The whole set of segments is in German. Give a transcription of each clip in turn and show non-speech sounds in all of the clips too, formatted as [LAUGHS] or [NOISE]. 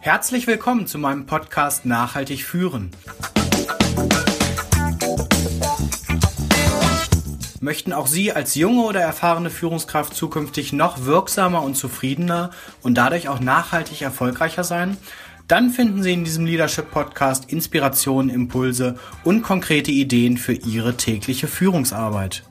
Herzlich willkommen zu meinem Podcast Nachhaltig führen. Möchten auch Sie als junge oder erfahrene Führungskraft zukünftig noch wirksamer und zufriedener und dadurch auch nachhaltig erfolgreicher sein? Dann finden Sie in diesem Leadership Podcast Inspirationen, Impulse und konkrete Ideen für Ihre tägliche Führungsarbeit.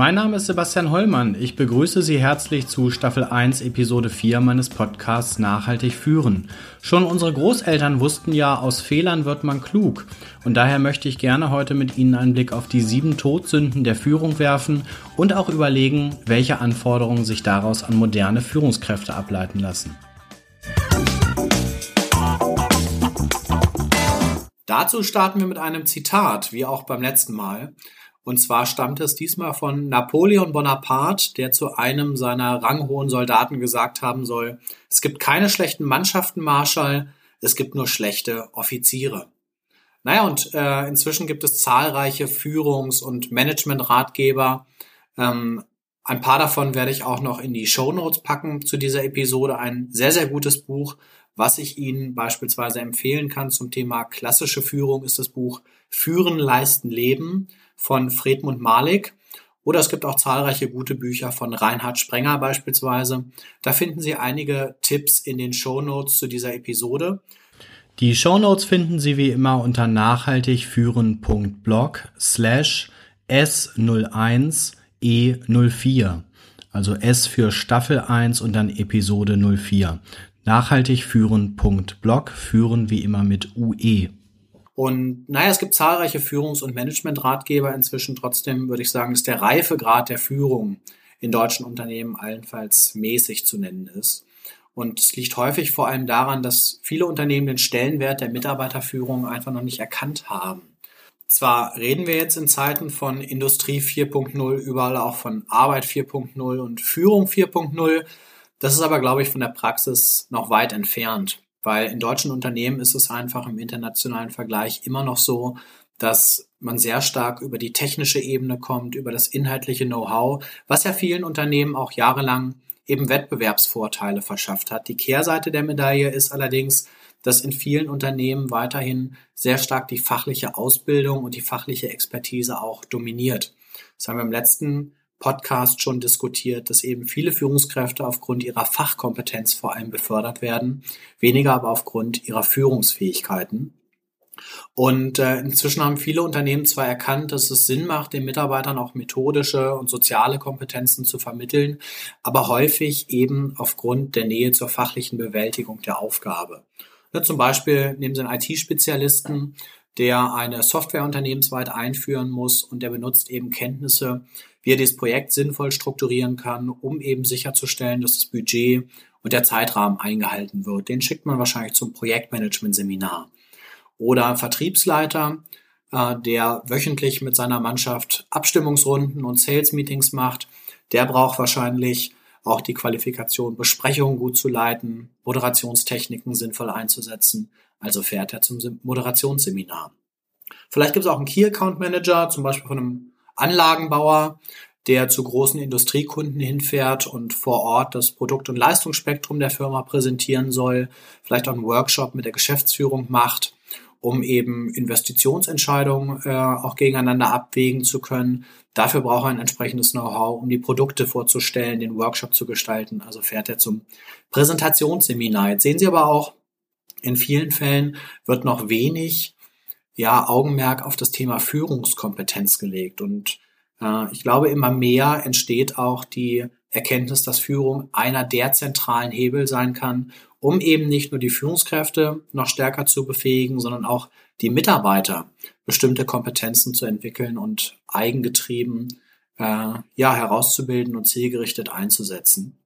Mein Name ist Sebastian Hollmann. Ich begrüße Sie herzlich zu Staffel 1, Episode 4 meines Podcasts Nachhaltig führen. Schon unsere Großeltern wussten ja, aus Fehlern wird man klug. Und daher möchte ich gerne heute mit Ihnen einen Blick auf die sieben Todsünden der Führung werfen und auch überlegen, welche Anforderungen sich daraus an moderne Führungskräfte ableiten lassen. Dazu starten wir mit einem Zitat, wie auch beim letzten Mal. Und zwar stammt es diesmal von Napoleon Bonaparte, der zu einem seiner ranghohen Soldaten gesagt haben soll, es gibt keine schlechten Mannschaften, Marschall, es gibt nur schlechte Offiziere. Naja, und äh, inzwischen gibt es zahlreiche Führungs- und Management-Ratgeber. Ähm, ein paar davon werde ich auch noch in die Show Notes packen zu dieser Episode. Ein sehr, sehr gutes Buch, was ich Ihnen beispielsweise empfehlen kann zum Thema klassische Führung, ist das Buch Führen, Leisten, Leben von Fredmund Malik. Oder es gibt auch zahlreiche gute Bücher von Reinhard Sprenger beispielsweise. Da finden Sie einige Tipps in den Show Notes zu dieser Episode. Die Show Notes finden Sie wie immer unter nachhaltigführen.blog slash S01E04. Also S für Staffel 1 und dann Episode 04. Nachhaltigführen.blog, führen wie immer mit UE. Und naja, es gibt zahlreiche Führungs- und Managementratgeber inzwischen. Trotzdem würde ich sagen, dass der Reifegrad der Führung in deutschen Unternehmen allenfalls mäßig zu nennen ist. Und es liegt häufig vor allem daran, dass viele Unternehmen den Stellenwert der Mitarbeiterführung einfach noch nicht erkannt haben. Zwar reden wir jetzt in Zeiten von Industrie 4.0, überall auch von Arbeit 4.0 und Führung 4.0. Das ist aber, glaube ich, von der Praxis noch weit entfernt. Weil in deutschen Unternehmen ist es einfach im internationalen Vergleich immer noch so, dass man sehr stark über die technische Ebene kommt, über das inhaltliche Know-how, was ja vielen Unternehmen auch jahrelang eben Wettbewerbsvorteile verschafft hat. Die Kehrseite der Medaille ist allerdings, dass in vielen Unternehmen weiterhin sehr stark die fachliche Ausbildung und die fachliche Expertise auch dominiert. Das haben wir im letzten Podcast schon diskutiert, dass eben viele Führungskräfte aufgrund ihrer Fachkompetenz vor allem befördert werden, weniger aber aufgrund ihrer Führungsfähigkeiten. Und äh, inzwischen haben viele Unternehmen zwar erkannt, dass es Sinn macht, den Mitarbeitern auch methodische und soziale Kompetenzen zu vermitteln, aber häufig eben aufgrund der Nähe zur fachlichen Bewältigung der Aufgabe. Ja, zum Beispiel nehmen Sie einen IT-Spezialisten, der eine Software unternehmensweit einführen muss und der benutzt eben Kenntnisse wie er dieses Projekt sinnvoll strukturieren kann, um eben sicherzustellen, dass das Budget und der Zeitrahmen eingehalten wird. Den schickt man wahrscheinlich zum Projektmanagement-Seminar. Oder Vertriebsleiter, äh, der wöchentlich mit seiner Mannschaft Abstimmungsrunden und Sales-Meetings macht, der braucht wahrscheinlich auch die Qualifikation, Besprechungen gut zu leiten, Moderationstechniken sinnvoll einzusetzen. Also fährt er zum Moderationsseminar. Vielleicht gibt es auch einen Key Account Manager, zum Beispiel von einem Anlagenbauer, der zu großen Industriekunden hinfährt und vor Ort das Produkt- und Leistungsspektrum der Firma präsentieren soll, vielleicht auch einen Workshop mit der Geschäftsführung macht, um eben Investitionsentscheidungen äh, auch gegeneinander abwägen zu können. Dafür braucht er ein entsprechendes Know-how, um die Produkte vorzustellen, den Workshop zu gestalten. Also fährt er zum Präsentationsseminar. Jetzt sehen Sie aber auch, in vielen Fällen wird noch wenig ja, Augenmerk auf das Thema Führungskompetenz gelegt. Und äh, ich glaube, immer mehr entsteht auch die Erkenntnis, dass Führung einer der zentralen Hebel sein kann, um eben nicht nur die Führungskräfte noch stärker zu befähigen, sondern auch die Mitarbeiter bestimmte Kompetenzen zu entwickeln und eigengetrieben äh, ja herauszubilden und zielgerichtet einzusetzen.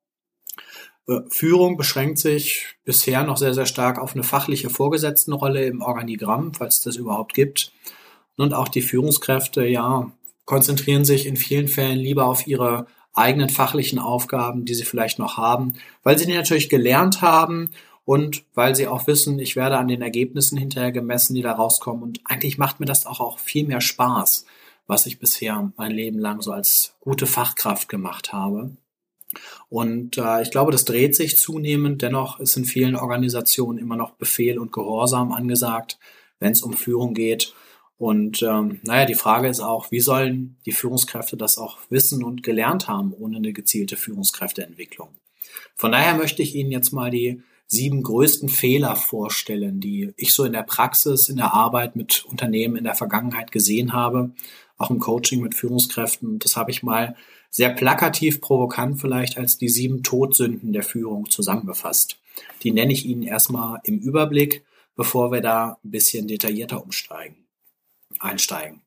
Führung beschränkt sich bisher noch sehr, sehr stark auf eine fachliche Vorgesetztenrolle im Organigramm, falls es das überhaupt gibt. Und auch die Führungskräfte, ja, konzentrieren sich in vielen Fällen lieber auf ihre eigenen fachlichen Aufgaben, die sie vielleicht noch haben, weil sie die natürlich gelernt haben und weil sie auch wissen, ich werde an den Ergebnissen hinterher gemessen, die da rauskommen und eigentlich macht mir das auch, auch viel mehr Spaß, was ich bisher mein Leben lang so als gute Fachkraft gemacht habe. Und äh, ich glaube, das dreht sich zunehmend. Dennoch ist in vielen Organisationen immer noch Befehl und Gehorsam angesagt, wenn es um Führung geht. Und ähm, naja, die Frage ist auch, wie sollen die Führungskräfte das auch wissen und gelernt haben ohne eine gezielte Führungskräfteentwicklung? Von daher möchte ich Ihnen jetzt mal die sieben größten Fehler vorstellen, die ich so in der Praxis, in der Arbeit mit Unternehmen in der Vergangenheit gesehen habe, auch im Coaching mit Führungskräften. Das habe ich mal sehr plakativ, provokant vielleicht als die sieben Todsünden der Führung zusammengefasst. Die nenne ich Ihnen erstmal im Überblick, bevor wir da ein bisschen detaillierter umsteigen, einsteigen.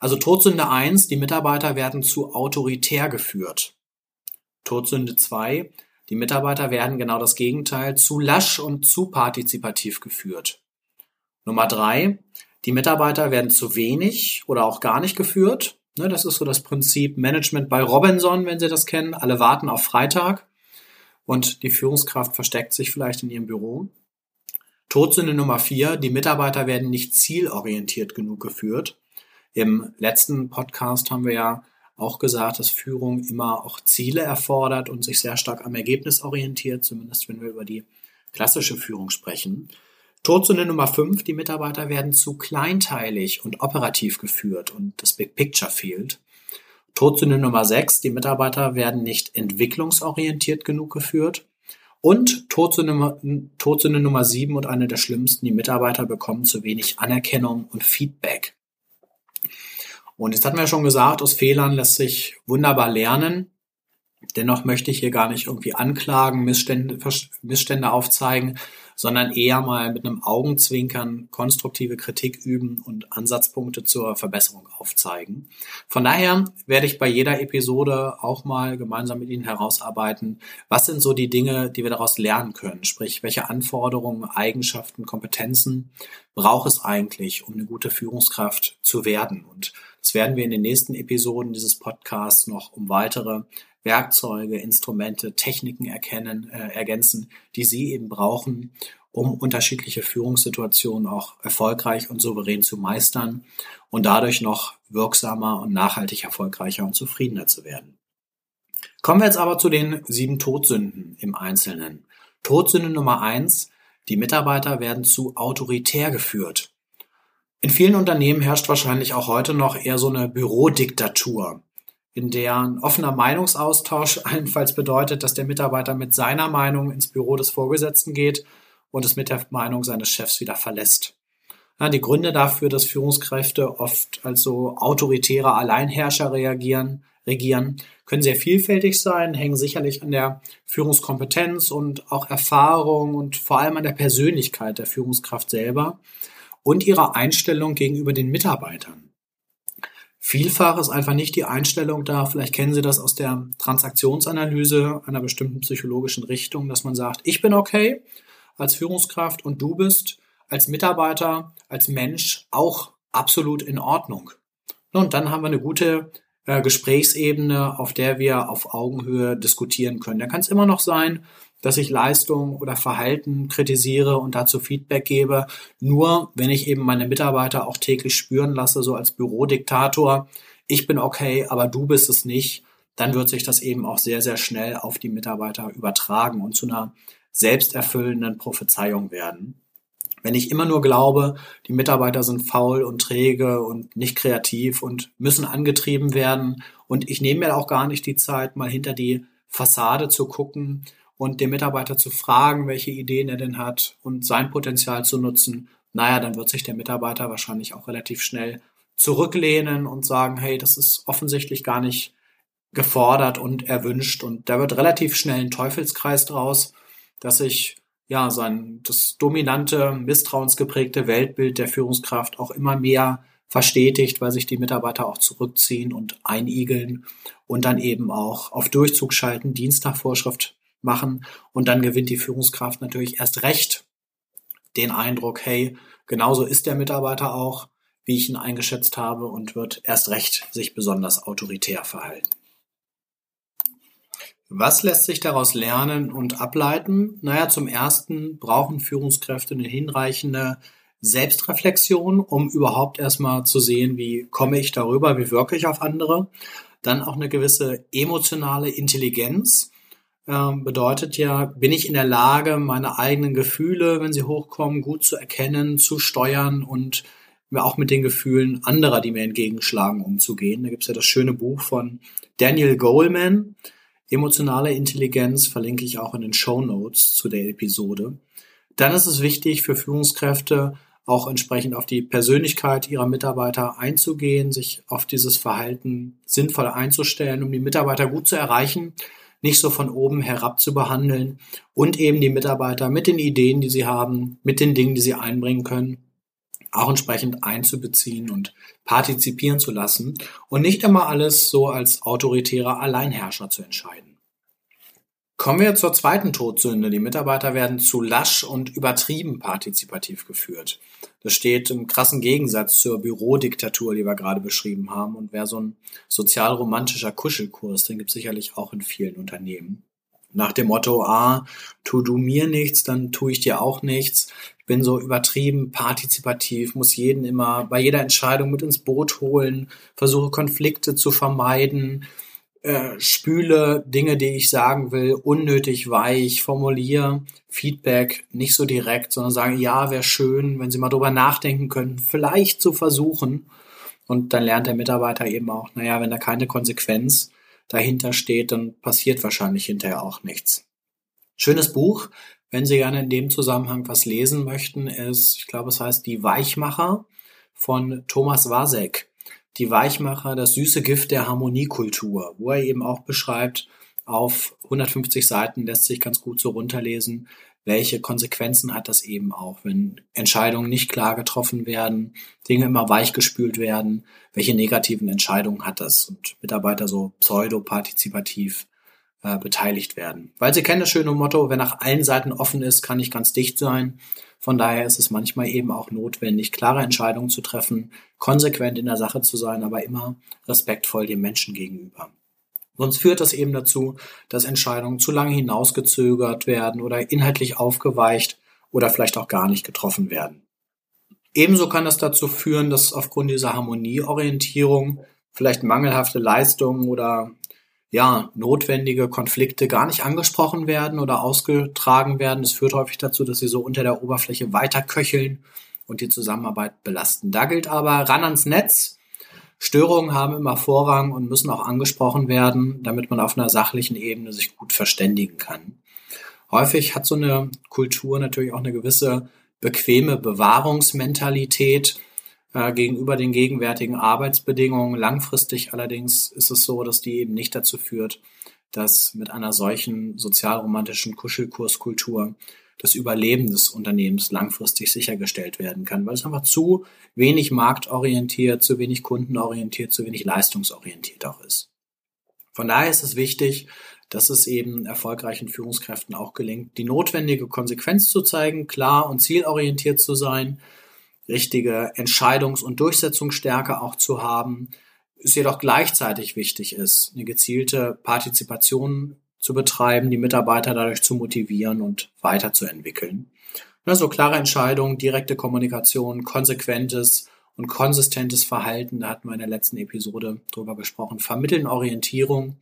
Also Todsünde eins: die Mitarbeiter werden zu autoritär geführt. Todsünde zwei: die Mitarbeiter werden genau das Gegenteil zu lasch und zu partizipativ geführt. Nummer drei: die Mitarbeiter werden zu wenig oder auch gar nicht geführt. Ne, das ist so das Prinzip Management bei Robinson, wenn Sie das kennen. Alle warten auf Freitag und die Führungskraft versteckt sich vielleicht in ihrem Büro. Todsünde Nummer vier, die Mitarbeiter werden nicht zielorientiert genug geführt. Im letzten Podcast haben wir ja auch gesagt, dass Führung immer auch Ziele erfordert und sich sehr stark am Ergebnis orientiert, zumindest wenn wir über die klassische Führung sprechen. Todsünde Nummer 5, die Mitarbeiter werden zu kleinteilig und operativ geführt und das Big Picture fehlt. Todsünde Nummer 6, die Mitarbeiter werden nicht entwicklungsorientiert genug geführt. Und Todsünde, Todsünde Nummer 7 und eine der schlimmsten, die Mitarbeiter bekommen zu wenig Anerkennung und Feedback. Und jetzt hatten wir schon gesagt, aus Fehlern lässt sich wunderbar lernen. Dennoch möchte ich hier gar nicht irgendwie anklagen, Missstände, Missstände aufzeigen, sondern eher mal mit einem Augenzwinkern konstruktive Kritik üben und Ansatzpunkte zur Verbesserung aufzeigen. Von daher werde ich bei jeder Episode auch mal gemeinsam mit Ihnen herausarbeiten, was sind so die Dinge, die wir daraus lernen können. Sprich, welche Anforderungen, Eigenschaften, Kompetenzen braucht es eigentlich, um eine gute Führungskraft zu werden. Und das werden wir in den nächsten Episoden dieses Podcasts noch um weitere Werkzeuge, Instrumente, Techniken erkennen, äh, ergänzen, die Sie eben brauchen, um unterschiedliche Führungssituationen auch erfolgreich und souverän zu meistern und dadurch noch wirksamer und nachhaltig erfolgreicher und zufriedener zu werden. Kommen wir jetzt aber zu den sieben Todsünden im Einzelnen. Todsünde Nummer eins, die Mitarbeiter werden zu autoritär geführt. In vielen Unternehmen herrscht wahrscheinlich auch heute noch eher so eine Bürodiktatur in der ein offener Meinungsaustausch [LAUGHS] allenfalls bedeutet, dass der Mitarbeiter mit seiner Meinung ins Büro des Vorgesetzten geht und es mit der Meinung seines Chefs wieder verlässt. Ja, die Gründe dafür, dass Führungskräfte oft als so autoritäre Alleinherrscher reagieren, regieren, können sehr vielfältig sein, hängen sicherlich an der Führungskompetenz und auch Erfahrung und vor allem an der Persönlichkeit der Führungskraft selber und ihrer Einstellung gegenüber den Mitarbeitern. Vielfach ist einfach nicht die Einstellung da, vielleicht kennen Sie das aus der Transaktionsanalyse einer bestimmten psychologischen Richtung, dass man sagt, ich bin okay als Führungskraft und du bist als Mitarbeiter, als Mensch auch absolut in Ordnung. Und dann haben wir eine gute äh, Gesprächsebene, auf der wir auf Augenhöhe diskutieren können. Da kann es immer noch sein, dass ich Leistung oder Verhalten kritisiere und dazu Feedback gebe. Nur wenn ich eben meine Mitarbeiter auch täglich spüren lasse, so als Bürodiktator, ich bin okay, aber du bist es nicht, dann wird sich das eben auch sehr, sehr schnell auf die Mitarbeiter übertragen und zu einer selbsterfüllenden Prophezeiung werden. Wenn ich immer nur glaube, die Mitarbeiter sind faul und träge und nicht kreativ und müssen angetrieben werden und ich nehme mir auch gar nicht die Zeit, mal hinter die Fassade zu gucken und den Mitarbeiter zu fragen, welche Ideen er denn hat und sein Potenzial zu nutzen, naja, dann wird sich der Mitarbeiter wahrscheinlich auch relativ schnell zurücklehnen und sagen, hey, das ist offensichtlich gar nicht gefordert und erwünscht. Und da wird relativ schnell ein Teufelskreis draus, dass sich ja sein das dominante, misstrauensgeprägte Weltbild der Führungskraft auch immer mehr verstetigt, weil sich die Mitarbeiter auch zurückziehen und einigeln und dann eben auch auf Durchzug schalten, Dienst nach Vorschrift machen. Und dann gewinnt die Führungskraft natürlich erst recht den Eindruck, hey, genauso ist der Mitarbeiter auch, wie ich ihn eingeschätzt habe und wird erst recht sich besonders autoritär verhalten. Was lässt sich daraus lernen und ableiten? Naja, zum ersten brauchen Führungskräfte eine hinreichende Selbstreflexion, um überhaupt erstmal zu sehen, wie komme ich darüber, wie wirke ich auf andere. Dann auch eine gewisse emotionale Intelligenz. Ähm, bedeutet ja, bin ich in der Lage, meine eigenen Gefühle, wenn sie hochkommen, gut zu erkennen, zu steuern und auch mit den Gefühlen anderer, die mir entgegenschlagen, umzugehen. Da gibt es ja das schöne Buch von Daniel Goleman, Emotionale Intelligenz verlinke ich auch in den Show Notes zu der Episode. Dann ist es wichtig für Führungskräfte auch entsprechend auf die Persönlichkeit ihrer Mitarbeiter einzugehen, sich auf dieses Verhalten sinnvoll einzustellen, um die Mitarbeiter gut zu erreichen, nicht so von oben herab zu behandeln und eben die Mitarbeiter mit den Ideen, die sie haben, mit den Dingen, die sie einbringen können, auch entsprechend einzubeziehen und partizipieren zu lassen und nicht immer alles so als autoritärer Alleinherrscher zu entscheiden. Kommen wir zur zweiten Todsünde. Die Mitarbeiter werden zu lasch und übertrieben partizipativ geführt. Das steht im krassen Gegensatz zur Bürodiktatur, die wir gerade beschrieben haben. Und wer so ein sozialromantischer Kuschelkurs, den gibt es sicherlich auch in vielen Unternehmen. Nach dem Motto, ah, tu du mir nichts, dann tue ich dir auch nichts. Bin so übertrieben partizipativ, muss jeden immer bei jeder Entscheidung mit ins Boot holen, versuche Konflikte zu vermeiden, äh, spüle Dinge, die ich sagen will, unnötig weich, formuliere Feedback nicht so direkt, sondern sage, ja, wäre schön, wenn Sie mal drüber nachdenken könnten, vielleicht zu versuchen. Und dann lernt der Mitarbeiter eben auch, naja, wenn da keine Konsequenz dahinter steht, dann passiert wahrscheinlich hinterher auch nichts. Schönes Buch, wenn Sie gerne in dem Zusammenhang was lesen möchten, ist, ich glaube, es heißt Die Weichmacher von Thomas Wasek. Die Weichmacher, das süße Gift der Harmoniekultur, wo er eben auch beschreibt, auf 150 Seiten lässt sich ganz gut so runterlesen, welche Konsequenzen hat das eben auch, wenn Entscheidungen nicht klar getroffen werden, Dinge immer weichgespült werden, welche negativen Entscheidungen hat das und Mitarbeiter so pseudo-partizipativ äh, beteiligt werden. Weil sie kennen das schöne Motto, wer nach allen Seiten offen ist, kann nicht ganz dicht sein. Von daher ist es manchmal eben auch notwendig, klare Entscheidungen zu treffen, konsequent in der Sache zu sein, aber immer respektvoll dem Menschen gegenüber. Sonst führt das eben dazu, dass Entscheidungen zu lange hinausgezögert werden oder inhaltlich aufgeweicht oder vielleicht auch gar nicht getroffen werden. Ebenso kann das dazu führen, dass aufgrund dieser Harmonieorientierung vielleicht mangelhafte Leistungen oder ja, notwendige Konflikte gar nicht angesprochen werden oder ausgetragen werden. Es führt häufig dazu, dass sie so unter der Oberfläche weiterköcheln und die Zusammenarbeit belasten. Da gilt aber ran ans Netz, Störungen haben immer Vorrang und müssen auch angesprochen werden, damit man auf einer sachlichen Ebene sich gut verständigen kann. Häufig hat so eine Kultur natürlich auch eine gewisse bequeme Bewahrungsmentalität äh, gegenüber den gegenwärtigen Arbeitsbedingungen. Langfristig allerdings ist es so, dass die eben nicht dazu führt, dass mit einer solchen sozialromantischen Kuschelkurskultur das Überleben des Unternehmens langfristig sichergestellt werden kann, weil es einfach zu wenig marktorientiert, zu wenig kundenorientiert, zu wenig leistungsorientiert auch ist. Von daher ist es wichtig, dass es eben erfolgreichen Führungskräften auch gelingt, die notwendige Konsequenz zu zeigen, klar und zielorientiert zu sein, richtige Entscheidungs- und Durchsetzungsstärke auch zu haben, es jedoch gleichzeitig wichtig ist, eine gezielte Partizipation zu betreiben, die Mitarbeiter dadurch zu motivieren und weiterzuentwickeln. Also klare Entscheidungen, direkte Kommunikation, konsequentes und konsistentes Verhalten, da hatten wir in der letzten Episode drüber gesprochen, vermitteln Orientierung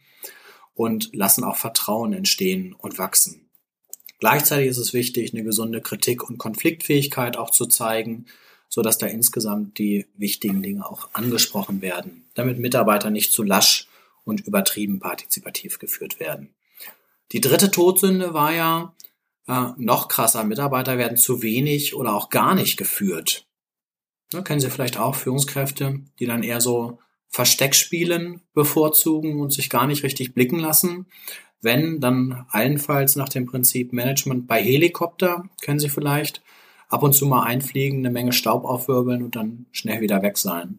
und lassen auch Vertrauen entstehen und wachsen. Gleichzeitig ist es wichtig, eine gesunde Kritik und Konfliktfähigkeit auch zu zeigen, so dass da insgesamt die wichtigen Dinge auch angesprochen werden, damit Mitarbeiter nicht zu lasch und übertrieben partizipativ geführt werden. Die dritte Todsünde war ja äh, noch krasser. Mitarbeiter werden zu wenig oder auch gar nicht geführt. Da kennen Sie vielleicht auch Führungskräfte, die dann eher so Versteckspielen bevorzugen und sich gar nicht richtig blicken lassen. Wenn, dann allenfalls nach dem Prinzip Management bei Helikopter, kennen Sie vielleicht, ab und zu mal einfliegen, eine Menge Staub aufwirbeln und dann schnell wieder weg sein.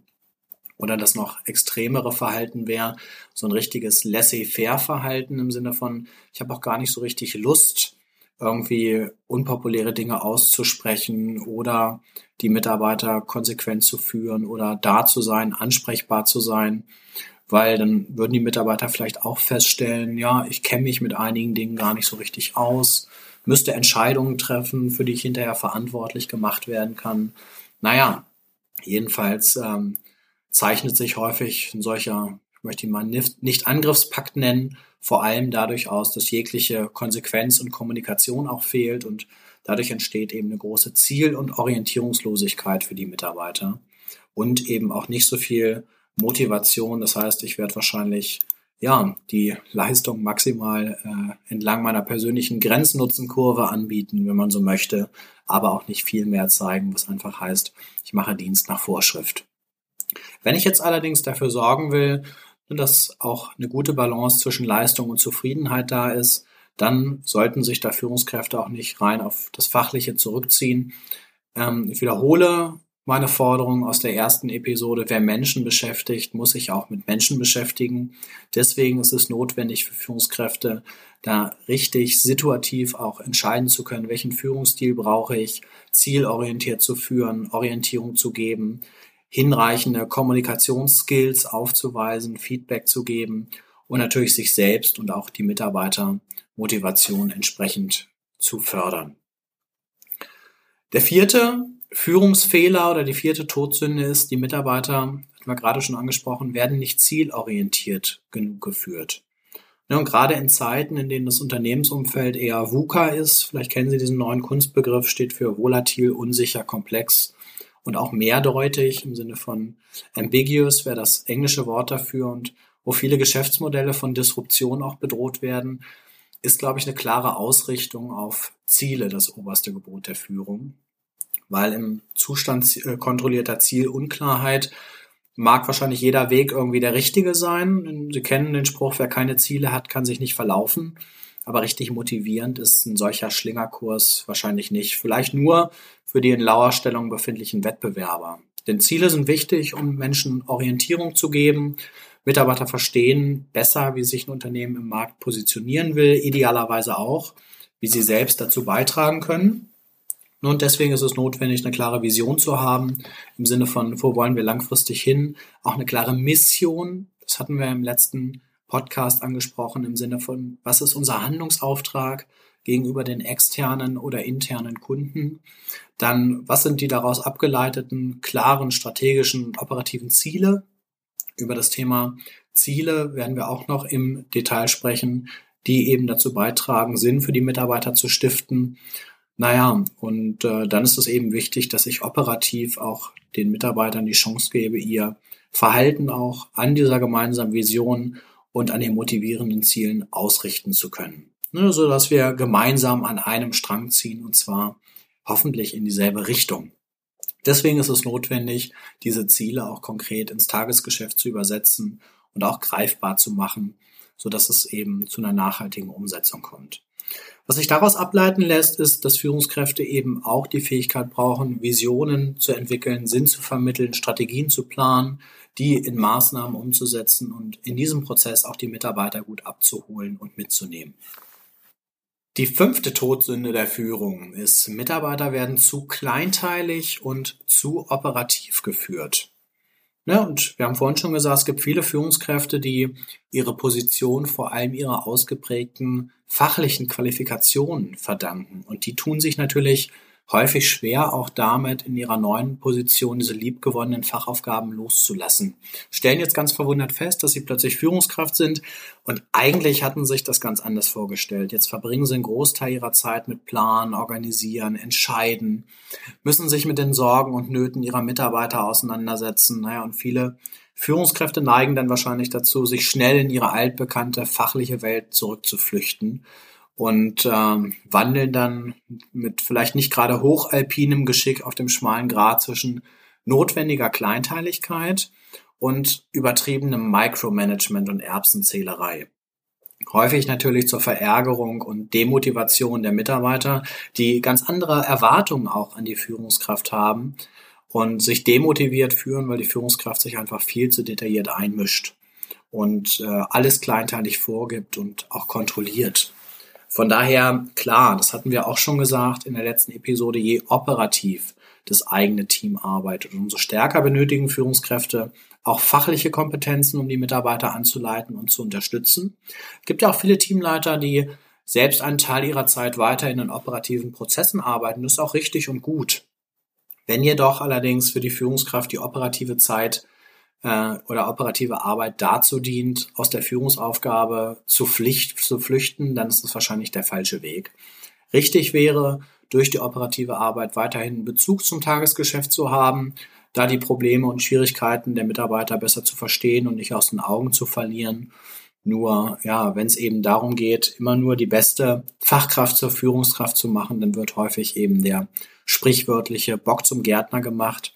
Oder das noch extremere Verhalten wäre so ein richtiges Laissez-faire-Verhalten im Sinne von, ich habe auch gar nicht so richtig Lust, irgendwie unpopuläre Dinge auszusprechen oder die Mitarbeiter konsequent zu führen oder da zu sein, ansprechbar zu sein, weil dann würden die Mitarbeiter vielleicht auch feststellen, ja, ich kenne mich mit einigen Dingen gar nicht so richtig aus, müsste Entscheidungen treffen, für die ich hinterher verantwortlich gemacht werden kann. Naja, jedenfalls ähm, zeichnet sich häufig ein solcher, ich möchte ihn mal nicht Angriffspakt nennen, vor allem dadurch aus, dass jegliche Konsequenz und Kommunikation auch fehlt und dadurch entsteht eben eine große Ziel- und Orientierungslosigkeit für die Mitarbeiter und eben auch nicht so viel Motivation. Das heißt, ich werde wahrscheinlich ja die Leistung maximal äh, entlang meiner persönlichen Grenznutzenkurve anbieten, wenn man so möchte, aber auch nicht viel mehr zeigen, was einfach heißt, ich mache Dienst nach Vorschrift. Wenn ich jetzt allerdings dafür sorgen will, dass auch eine gute Balance zwischen Leistung und Zufriedenheit da ist, dann sollten sich da Führungskräfte auch nicht rein auf das Fachliche zurückziehen. Ähm, ich wiederhole meine Forderung aus der ersten Episode, wer Menschen beschäftigt, muss sich auch mit Menschen beschäftigen. Deswegen ist es notwendig für Führungskräfte, da richtig situativ auch entscheiden zu können, welchen Führungsstil brauche ich, zielorientiert zu führen, Orientierung zu geben, hinreichende Kommunikationsskills aufzuweisen, Feedback zu geben und natürlich sich selbst und auch die Mitarbeiter Motivation entsprechend zu fördern. Der vierte Führungsfehler oder die vierte Todsünde ist, die Mitarbeiter, hatten wir gerade schon angesprochen, werden nicht zielorientiert genug geführt. Ja, und gerade in Zeiten, in denen das Unternehmensumfeld eher VUCA ist, vielleicht kennen Sie diesen neuen Kunstbegriff, steht für volatil, unsicher, komplex und auch mehrdeutig im Sinne von ambiguous wäre das englische Wort dafür und wo viele Geschäftsmodelle von Disruption auch bedroht werden, ist, glaube ich, eine klare Ausrichtung auf Ziele das oberste Gebot der Führung. Weil im Zustand kontrollierter Zielunklarheit mag wahrscheinlich jeder Weg irgendwie der richtige sein. Sie kennen den Spruch, wer keine Ziele hat, kann sich nicht verlaufen. Aber richtig motivierend ist ein solcher Schlingerkurs wahrscheinlich nicht. Vielleicht nur für die in Lauerstellung befindlichen Wettbewerber. Denn Ziele sind wichtig, um Menschen Orientierung zu geben. Mitarbeiter verstehen besser, wie sich ein Unternehmen im Markt positionieren will, idealerweise auch, wie sie selbst dazu beitragen können. Und deswegen ist es notwendig, eine klare Vision zu haben, im Sinne von, wo wollen wir langfristig hin, auch eine klare Mission. Das hatten wir im letzten Podcast angesprochen im Sinne von, was ist unser Handlungsauftrag gegenüber den externen oder internen Kunden? Dann, was sind die daraus abgeleiteten klaren strategischen und operativen Ziele? Über das Thema Ziele werden wir auch noch im Detail sprechen, die eben dazu beitragen, Sinn für die Mitarbeiter zu stiften. Naja, und äh, dann ist es eben wichtig, dass ich operativ auch den Mitarbeitern die Chance gebe, ihr Verhalten auch an dieser gemeinsamen Vision und an den motivierenden Zielen ausrichten zu können. Ne, so dass wir gemeinsam an einem Strang ziehen und zwar hoffentlich in dieselbe Richtung. Deswegen ist es notwendig, diese Ziele auch konkret ins Tagesgeschäft zu übersetzen und auch greifbar zu machen, so dass es eben zu einer nachhaltigen Umsetzung kommt. Was sich daraus ableiten lässt, ist, dass Führungskräfte eben auch die Fähigkeit brauchen, Visionen zu entwickeln, Sinn zu vermitteln, Strategien zu planen, die in Maßnahmen umzusetzen und in diesem Prozess auch die Mitarbeiter gut abzuholen und mitzunehmen. Die fünfte Todsünde der Führung ist, Mitarbeiter werden zu kleinteilig und zu operativ geführt. Ja, und wir haben vorhin schon gesagt, es gibt viele Führungskräfte, die ihre Position vor allem ihrer ausgeprägten fachlichen Qualifikationen verdanken. Und die tun sich natürlich häufig schwer, auch damit in ihrer neuen Position diese liebgewonnenen Fachaufgaben loszulassen. Stellen jetzt ganz verwundert fest, dass sie plötzlich Führungskraft sind und eigentlich hatten sich das ganz anders vorgestellt. Jetzt verbringen sie einen Großteil ihrer Zeit mit Planen, Organisieren, Entscheiden, müssen sich mit den Sorgen und Nöten ihrer Mitarbeiter auseinandersetzen. Naja, und viele Führungskräfte neigen dann wahrscheinlich dazu, sich schnell in ihre altbekannte fachliche Welt zurückzuflüchten und ähm, wandeln dann mit vielleicht nicht gerade hochalpinem Geschick auf dem schmalen Grat zwischen notwendiger Kleinteiligkeit und übertriebenem Micromanagement und Erbsenzählerei. Häufig natürlich zur Verärgerung und Demotivation der Mitarbeiter, die ganz andere Erwartungen auch an die Führungskraft haben und sich demotiviert fühlen, weil die Führungskraft sich einfach viel zu detailliert einmischt und äh, alles kleinteilig vorgibt und auch kontrolliert. Von daher, klar, das hatten wir auch schon gesagt in der letzten Episode, je operativ das eigene Team arbeitet. Umso stärker benötigen Führungskräfte auch fachliche Kompetenzen, um die Mitarbeiter anzuleiten und zu unterstützen. Es gibt ja auch viele Teamleiter, die selbst einen Teil ihrer Zeit weiter in den operativen Prozessen arbeiten. Das ist auch richtig und gut. Wenn jedoch allerdings für die Führungskraft die operative Zeit äh, oder operative Arbeit dazu dient, aus der Führungsaufgabe zu, Pflicht, zu flüchten, dann ist das wahrscheinlich der falsche Weg. Richtig wäre, durch die operative Arbeit weiterhin Bezug zum Tagesgeschäft zu haben, da die Probleme und Schwierigkeiten der Mitarbeiter besser zu verstehen und nicht aus den Augen zu verlieren. Nur, ja, wenn es eben darum geht, immer nur die beste Fachkraft zur Führungskraft zu machen, dann wird häufig eben der sprichwörtliche Bock zum Gärtner gemacht,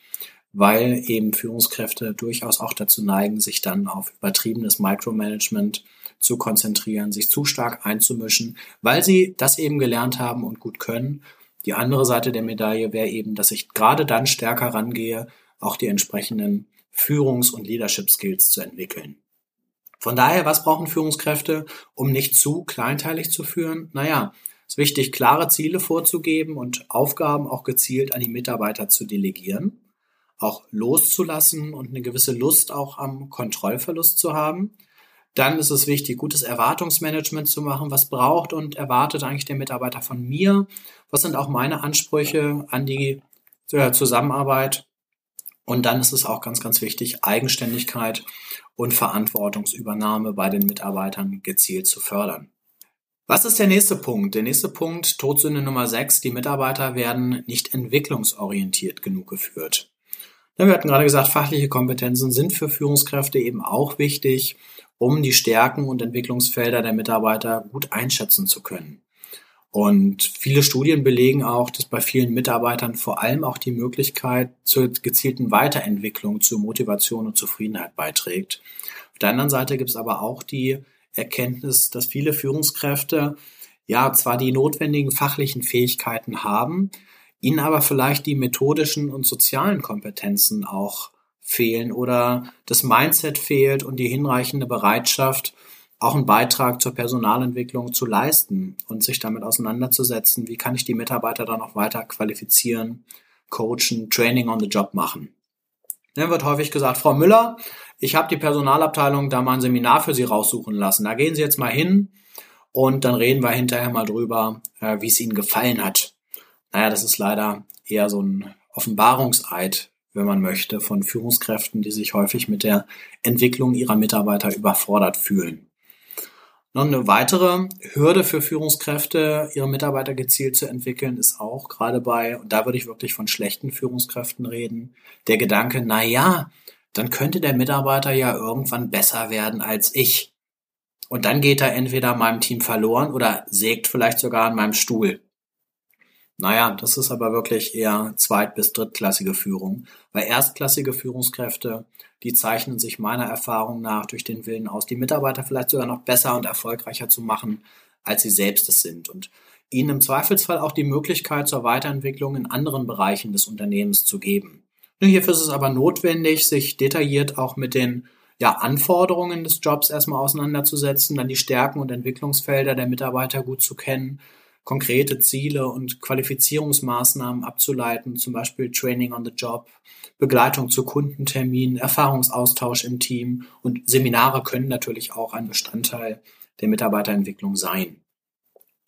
weil eben Führungskräfte durchaus auch dazu neigen, sich dann auf übertriebenes Micromanagement zu konzentrieren, sich zu stark einzumischen, weil sie das eben gelernt haben und gut können. Die andere Seite der Medaille wäre eben, dass ich gerade dann stärker rangehe, auch die entsprechenden Führungs- und Leadership-Skills zu entwickeln. Von daher, was brauchen Führungskräfte, um nicht zu kleinteilig zu führen? Naja, es ist wichtig, klare Ziele vorzugeben und Aufgaben auch gezielt an die Mitarbeiter zu delegieren, auch loszulassen und eine gewisse Lust auch am Kontrollverlust zu haben. Dann ist es wichtig, gutes Erwartungsmanagement zu machen. Was braucht und erwartet eigentlich der Mitarbeiter von mir? Was sind auch meine Ansprüche an die äh, Zusammenarbeit? Und dann ist es auch ganz, ganz wichtig, Eigenständigkeit und Verantwortungsübernahme bei den Mitarbeitern gezielt zu fördern. Was ist der nächste Punkt? Der nächste Punkt, Todsünde Nummer 6, die Mitarbeiter werden nicht entwicklungsorientiert genug geführt. Wir hatten gerade gesagt, fachliche Kompetenzen sind für Führungskräfte eben auch wichtig um die Stärken und Entwicklungsfelder der Mitarbeiter gut einschätzen zu können. Und viele Studien belegen auch, dass bei vielen Mitarbeitern vor allem auch die Möglichkeit zur gezielten Weiterentwicklung, zur Motivation und Zufriedenheit beiträgt. Auf der anderen Seite gibt es aber auch die Erkenntnis, dass viele Führungskräfte ja zwar die notwendigen fachlichen Fähigkeiten haben, ihnen aber vielleicht die methodischen und sozialen Kompetenzen auch fehlen oder das Mindset fehlt und die hinreichende Bereitschaft, auch einen Beitrag zur Personalentwicklung zu leisten und sich damit auseinanderzusetzen, wie kann ich die Mitarbeiter dann noch weiter qualifizieren, coachen, Training on the Job machen. Dann wird häufig gesagt, Frau Müller, ich habe die Personalabteilung da mal ein Seminar für Sie raussuchen lassen. Da gehen Sie jetzt mal hin und dann reden wir hinterher mal drüber, äh, wie es Ihnen gefallen hat. Naja, das ist leider eher so ein Offenbarungseid wenn man möchte, von Führungskräften, die sich häufig mit der Entwicklung ihrer Mitarbeiter überfordert fühlen. Noch eine weitere Hürde für Führungskräfte, ihre Mitarbeiter gezielt zu entwickeln, ist auch gerade bei, und da würde ich wirklich von schlechten Führungskräften reden, der Gedanke, na ja, dann könnte der Mitarbeiter ja irgendwann besser werden als ich. Und dann geht er entweder meinem Team verloren oder sägt vielleicht sogar an meinem Stuhl. Naja, das ist aber wirklich eher zweit- bis drittklassige Führung, weil erstklassige Führungskräfte, die zeichnen sich meiner Erfahrung nach durch den Willen aus, die Mitarbeiter vielleicht sogar noch besser und erfolgreicher zu machen, als sie selbst es sind und ihnen im Zweifelsfall auch die Möglichkeit zur Weiterentwicklung in anderen Bereichen des Unternehmens zu geben. Nur hierfür ist es aber notwendig, sich detailliert auch mit den ja, Anforderungen des Jobs erstmal auseinanderzusetzen, dann die Stärken und Entwicklungsfelder der Mitarbeiter gut zu kennen konkrete Ziele und Qualifizierungsmaßnahmen abzuleiten, zum Beispiel Training on the Job, Begleitung zu Kundenterminen, Erfahrungsaustausch im Team und Seminare können natürlich auch ein Bestandteil der Mitarbeiterentwicklung sein.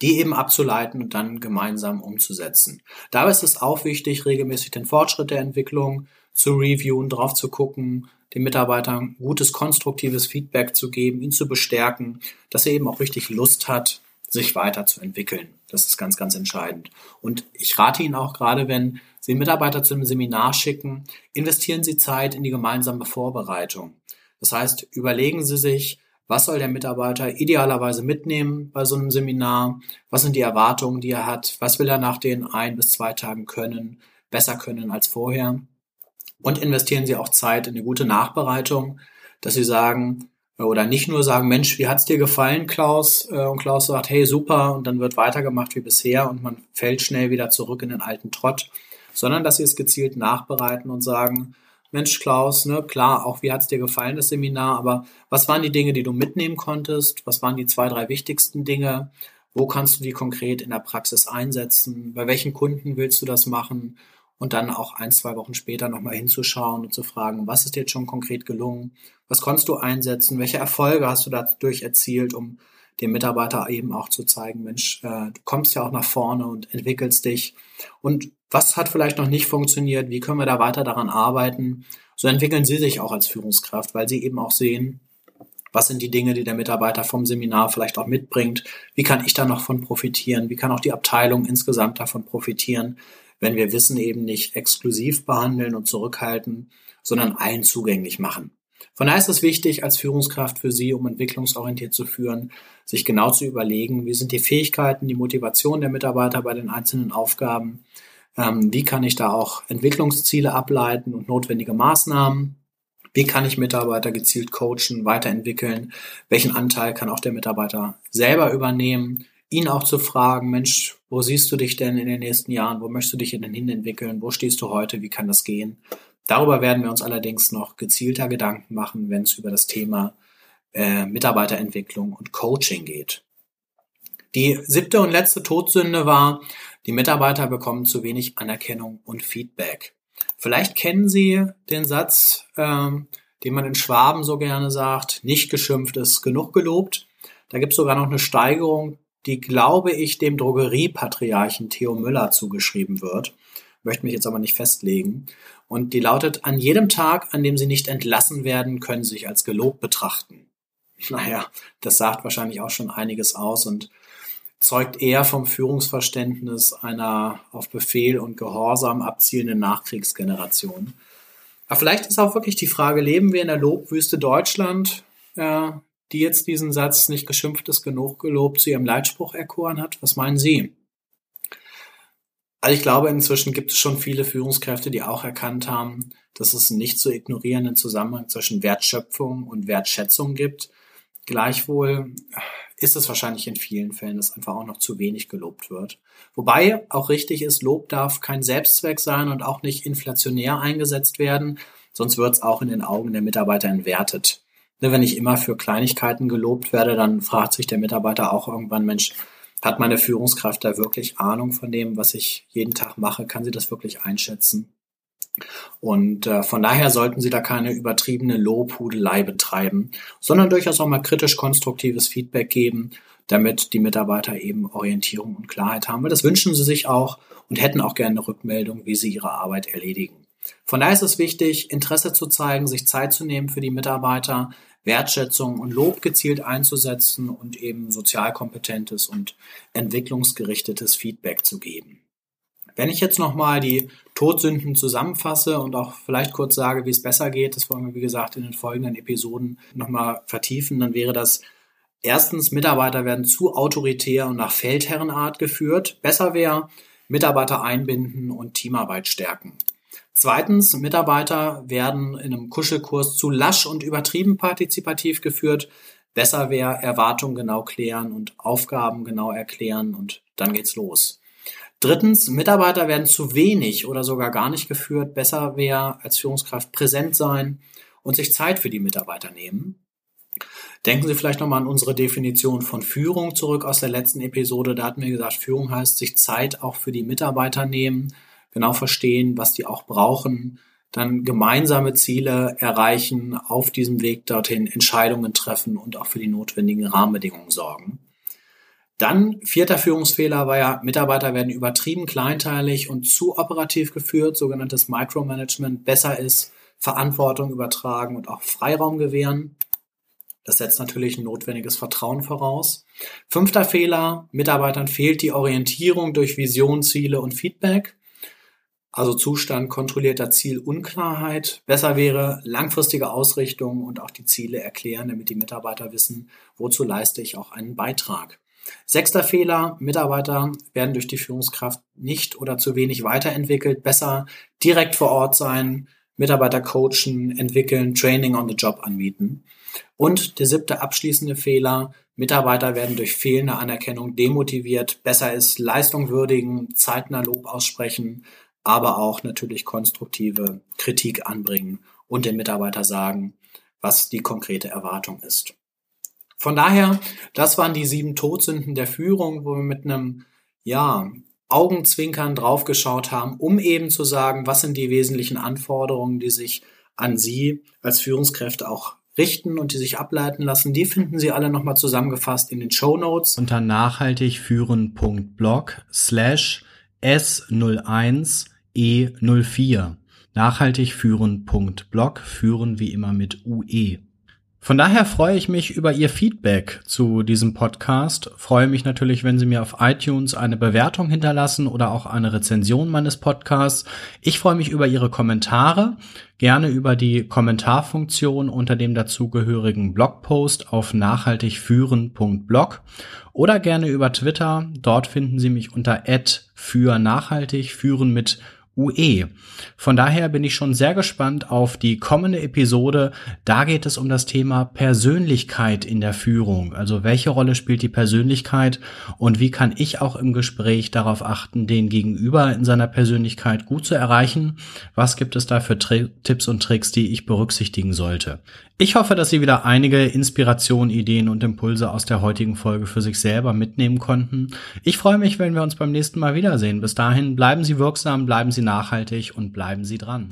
Die eben abzuleiten und dann gemeinsam umzusetzen. Dabei ist es auch wichtig, regelmäßig den Fortschritt der Entwicklung zu reviewen, drauf zu gucken, den Mitarbeitern gutes, konstruktives Feedback zu geben, ihn zu bestärken, dass er eben auch richtig Lust hat, sich weiterzuentwickeln. Das ist ganz, ganz entscheidend. Und ich rate Ihnen auch gerade, wenn Sie Mitarbeiter zu einem Seminar schicken, investieren Sie Zeit in die gemeinsame Vorbereitung. Das heißt, überlegen Sie sich, was soll der Mitarbeiter idealerweise mitnehmen bei so einem Seminar? Was sind die Erwartungen, die er hat? Was will er nach den ein bis zwei Tagen können, besser können als vorher? Und investieren Sie auch Zeit in eine gute Nachbereitung, dass Sie sagen, oder nicht nur sagen, Mensch, wie hat's dir gefallen, Klaus? Äh, und Klaus sagt, hey, super, und dann wird weitergemacht wie bisher und man fällt schnell wieder zurück in den alten Trott, sondern dass sie es gezielt nachbereiten und sagen, Mensch, Klaus, ne, klar, auch wie hat's dir gefallen, das Seminar, aber was waren die Dinge, die du mitnehmen konntest? Was waren die zwei, drei wichtigsten Dinge? Wo kannst du die konkret in der Praxis einsetzen? Bei welchen Kunden willst du das machen? Und dann auch ein, zwei Wochen später nochmal hinzuschauen und zu fragen, was ist dir jetzt schon konkret gelungen? Was konntest du einsetzen? Welche Erfolge hast du dadurch erzielt, um dem Mitarbeiter eben auch zu zeigen, Mensch, äh, du kommst ja auch nach vorne und entwickelst dich. Und was hat vielleicht noch nicht funktioniert? Wie können wir da weiter daran arbeiten? So entwickeln Sie sich auch als Führungskraft, weil Sie eben auch sehen, was sind die Dinge, die der Mitarbeiter vom Seminar vielleicht auch mitbringt? Wie kann ich da noch von profitieren? Wie kann auch die Abteilung insgesamt davon profitieren, wenn wir Wissen eben nicht exklusiv behandeln und zurückhalten, sondern allen zugänglich machen? Von daher ist es wichtig, als Führungskraft für Sie, um entwicklungsorientiert zu führen, sich genau zu überlegen, wie sind die Fähigkeiten, die Motivation der Mitarbeiter bei den einzelnen Aufgaben, ähm, wie kann ich da auch Entwicklungsziele ableiten und notwendige Maßnahmen, wie kann ich Mitarbeiter gezielt coachen, weiterentwickeln, welchen Anteil kann auch der Mitarbeiter selber übernehmen, ihn auch zu fragen, Mensch, wo siehst du dich denn in den nächsten Jahren, wo möchtest du dich denn hin entwickeln, wo stehst du heute, wie kann das gehen? Darüber werden wir uns allerdings noch gezielter Gedanken machen, wenn es über das Thema äh, Mitarbeiterentwicklung und Coaching geht. Die siebte und letzte Todsünde war, die Mitarbeiter bekommen zu wenig Anerkennung und Feedback. Vielleicht kennen Sie den Satz, ähm, den man in Schwaben so gerne sagt, nicht geschimpft ist genug gelobt. Da gibt es sogar noch eine Steigerung, die, glaube ich, dem Drogeriepatriarchen Theo Müller zugeschrieben wird. Möchte mich jetzt aber nicht festlegen. Und die lautet, an jedem Tag, an dem Sie nicht entlassen werden, können Sie sich als gelobt betrachten. [LAUGHS] Naja, das sagt wahrscheinlich auch schon einiges aus und zeugt eher vom Führungsverständnis einer auf Befehl und Gehorsam abzielenden Nachkriegsgeneration. Aber vielleicht ist auch wirklich die Frage, leben wir in der Lobwüste Deutschland, äh, die jetzt diesen Satz nicht geschimpft ist genug gelobt zu ihrem Leitspruch erkoren hat? Was meinen Sie? Also ich glaube, inzwischen gibt es schon viele Führungskräfte, die auch erkannt haben, dass es einen nicht zu ignorierenden Zusammenhang zwischen Wertschöpfung und Wertschätzung gibt. Gleichwohl ist es wahrscheinlich in vielen Fällen, dass einfach auch noch zu wenig gelobt wird. Wobei auch richtig ist, Lob darf kein Selbstzweck sein und auch nicht inflationär eingesetzt werden, sonst wird es auch in den Augen der Mitarbeiter entwertet. Ne, wenn ich immer für Kleinigkeiten gelobt werde, dann fragt sich der Mitarbeiter auch irgendwann, Mensch, hat meine Führungskraft da wirklich Ahnung von dem, was ich jeden Tag mache? Kann sie das wirklich einschätzen? Und äh, von daher sollten Sie da keine übertriebene Lobhudelei betreiben, sondern durchaus auch mal kritisch konstruktives Feedback geben, damit die Mitarbeiter eben Orientierung und Klarheit haben. Weil das wünschen sie sich auch und hätten auch gerne eine Rückmeldung, wie sie ihre Arbeit erledigen. Von daher ist es wichtig, Interesse zu zeigen, sich Zeit zu nehmen für die Mitarbeiter, Wertschätzung und Lob gezielt einzusetzen und eben sozialkompetentes und entwicklungsgerichtetes Feedback zu geben. Wenn ich jetzt nochmal die Todsünden zusammenfasse und auch vielleicht kurz sage, wie es besser geht, das wollen wir, wie gesagt, in den folgenden Episoden nochmal vertiefen, dann wäre das erstens, Mitarbeiter werden zu autoritär und nach Feldherrenart geführt. Besser wäre, Mitarbeiter einbinden und Teamarbeit stärken. Zweitens, Mitarbeiter werden in einem Kuschelkurs zu lasch und übertrieben partizipativ geführt. Besser wäre Erwartungen genau klären und Aufgaben genau erklären und dann geht's los. Drittens, Mitarbeiter werden zu wenig oder sogar gar nicht geführt. Besser wäre als Führungskraft präsent sein und sich Zeit für die Mitarbeiter nehmen. Denken Sie vielleicht nochmal an unsere Definition von Führung zurück aus der letzten Episode. Da hatten wir gesagt, Führung heißt sich Zeit auch für die Mitarbeiter nehmen genau verstehen, was die auch brauchen, dann gemeinsame Ziele erreichen, auf diesem Weg dorthin Entscheidungen treffen und auch für die notwendigen Rahmenbedingungen sorgen. Dann vierter Führungsfehler war ja, Mitarbeiter werden übertrieben kleinteilig und zu operativ geführt, sogenanntes Micromanagement. Besser ist Verantwortung übertragen und auch Freiraum gewähren. Das setzt natürlich ein notwendiges Vertrauen voraus. Fünfter Fehler, Mitarbeitern fehlt die Orientierung durch Vision, Ziele und Feedback. Also Zustand kontrollierter Zielunklarheit. Besser wäre langfristige Ausrichtung und auch die Ziele erklären, damit die Mitarbeiter wissen, wozu leiste ich auch einen Beitrag. Sechster Fehler, Mitarbeiter werden durch die Führungskraft nicht oder zu wenig weiterentwickelt. Besser direkt vor Ort sein, Mitarbeiter coachen, entwickeln, Training on the Job anbieten. Und der siebte abschließende Fehler, Mitarbeiter werden durch fehlende Anerkennung demotiviert. Besser ist Leistung würdigen, zeitnah Lob aussprechen, aber auch natürlich konstruktive Kritik anbringen und den Mitarbeiter sagen, was die konkrete Erwartung ist. Von daher, das waren die sieben Todsünden der Führung, wo wir mit einem, ja, Augenzwinkern draufgeschaut haben, um eben zu sagen, was sind die wesentlichen Anforderungen, die sich an Sie als Führungskräfte auch richten und die sich ableiten lassen, die finden Sie alle nochmal zusammengefasst in den Show Notes. Unter nachhaltigführen.blog slash S01E04. Nachhaltigführen.blog führen wie immer mit UE. Von daher freue ich mich über Ihr Feedback zu diesem Podcast. Freue mich natürlich, wenn Sie mir auf iTunes eine Bewertung hinterlassen oder auch eine Rezension meines Podcasts. Ich freue mich über Ihre Kommentare, gerne über die Kommentarfunktion unter dem dazugehörigen Blogpost auf nachhaltigführen.blog oder gerne über Twitter. Dort finden Sie mich unter für nachhaltig führen mit UE. Von daher bin ich schon sehr gespannt auf die kommende Episode. Da geht es um das Thema Persönlichkeit in der Führung. Also welche Rolle spielt die Persönlichkeit und wie kann ich auch im Gespräch darauf achten, den Gegenüber in seiner Persönlichkeit gut zu erreichen? Was gibt es da für Tri Tipps und Tricks, die ich berücksichtigen sollte? Ich hoffe, dass Sie wieder einige Inspirationen, Ideen und Impulse aus der heutigen Folge für sich selber mitnehmen konnten. Ich freue mich, wenn wir uns beim nächsten Mal wiedersehen. Bis dahin bleiben Sie wirksam, bleiben Sie nachhaltig und bleiben Sie dran.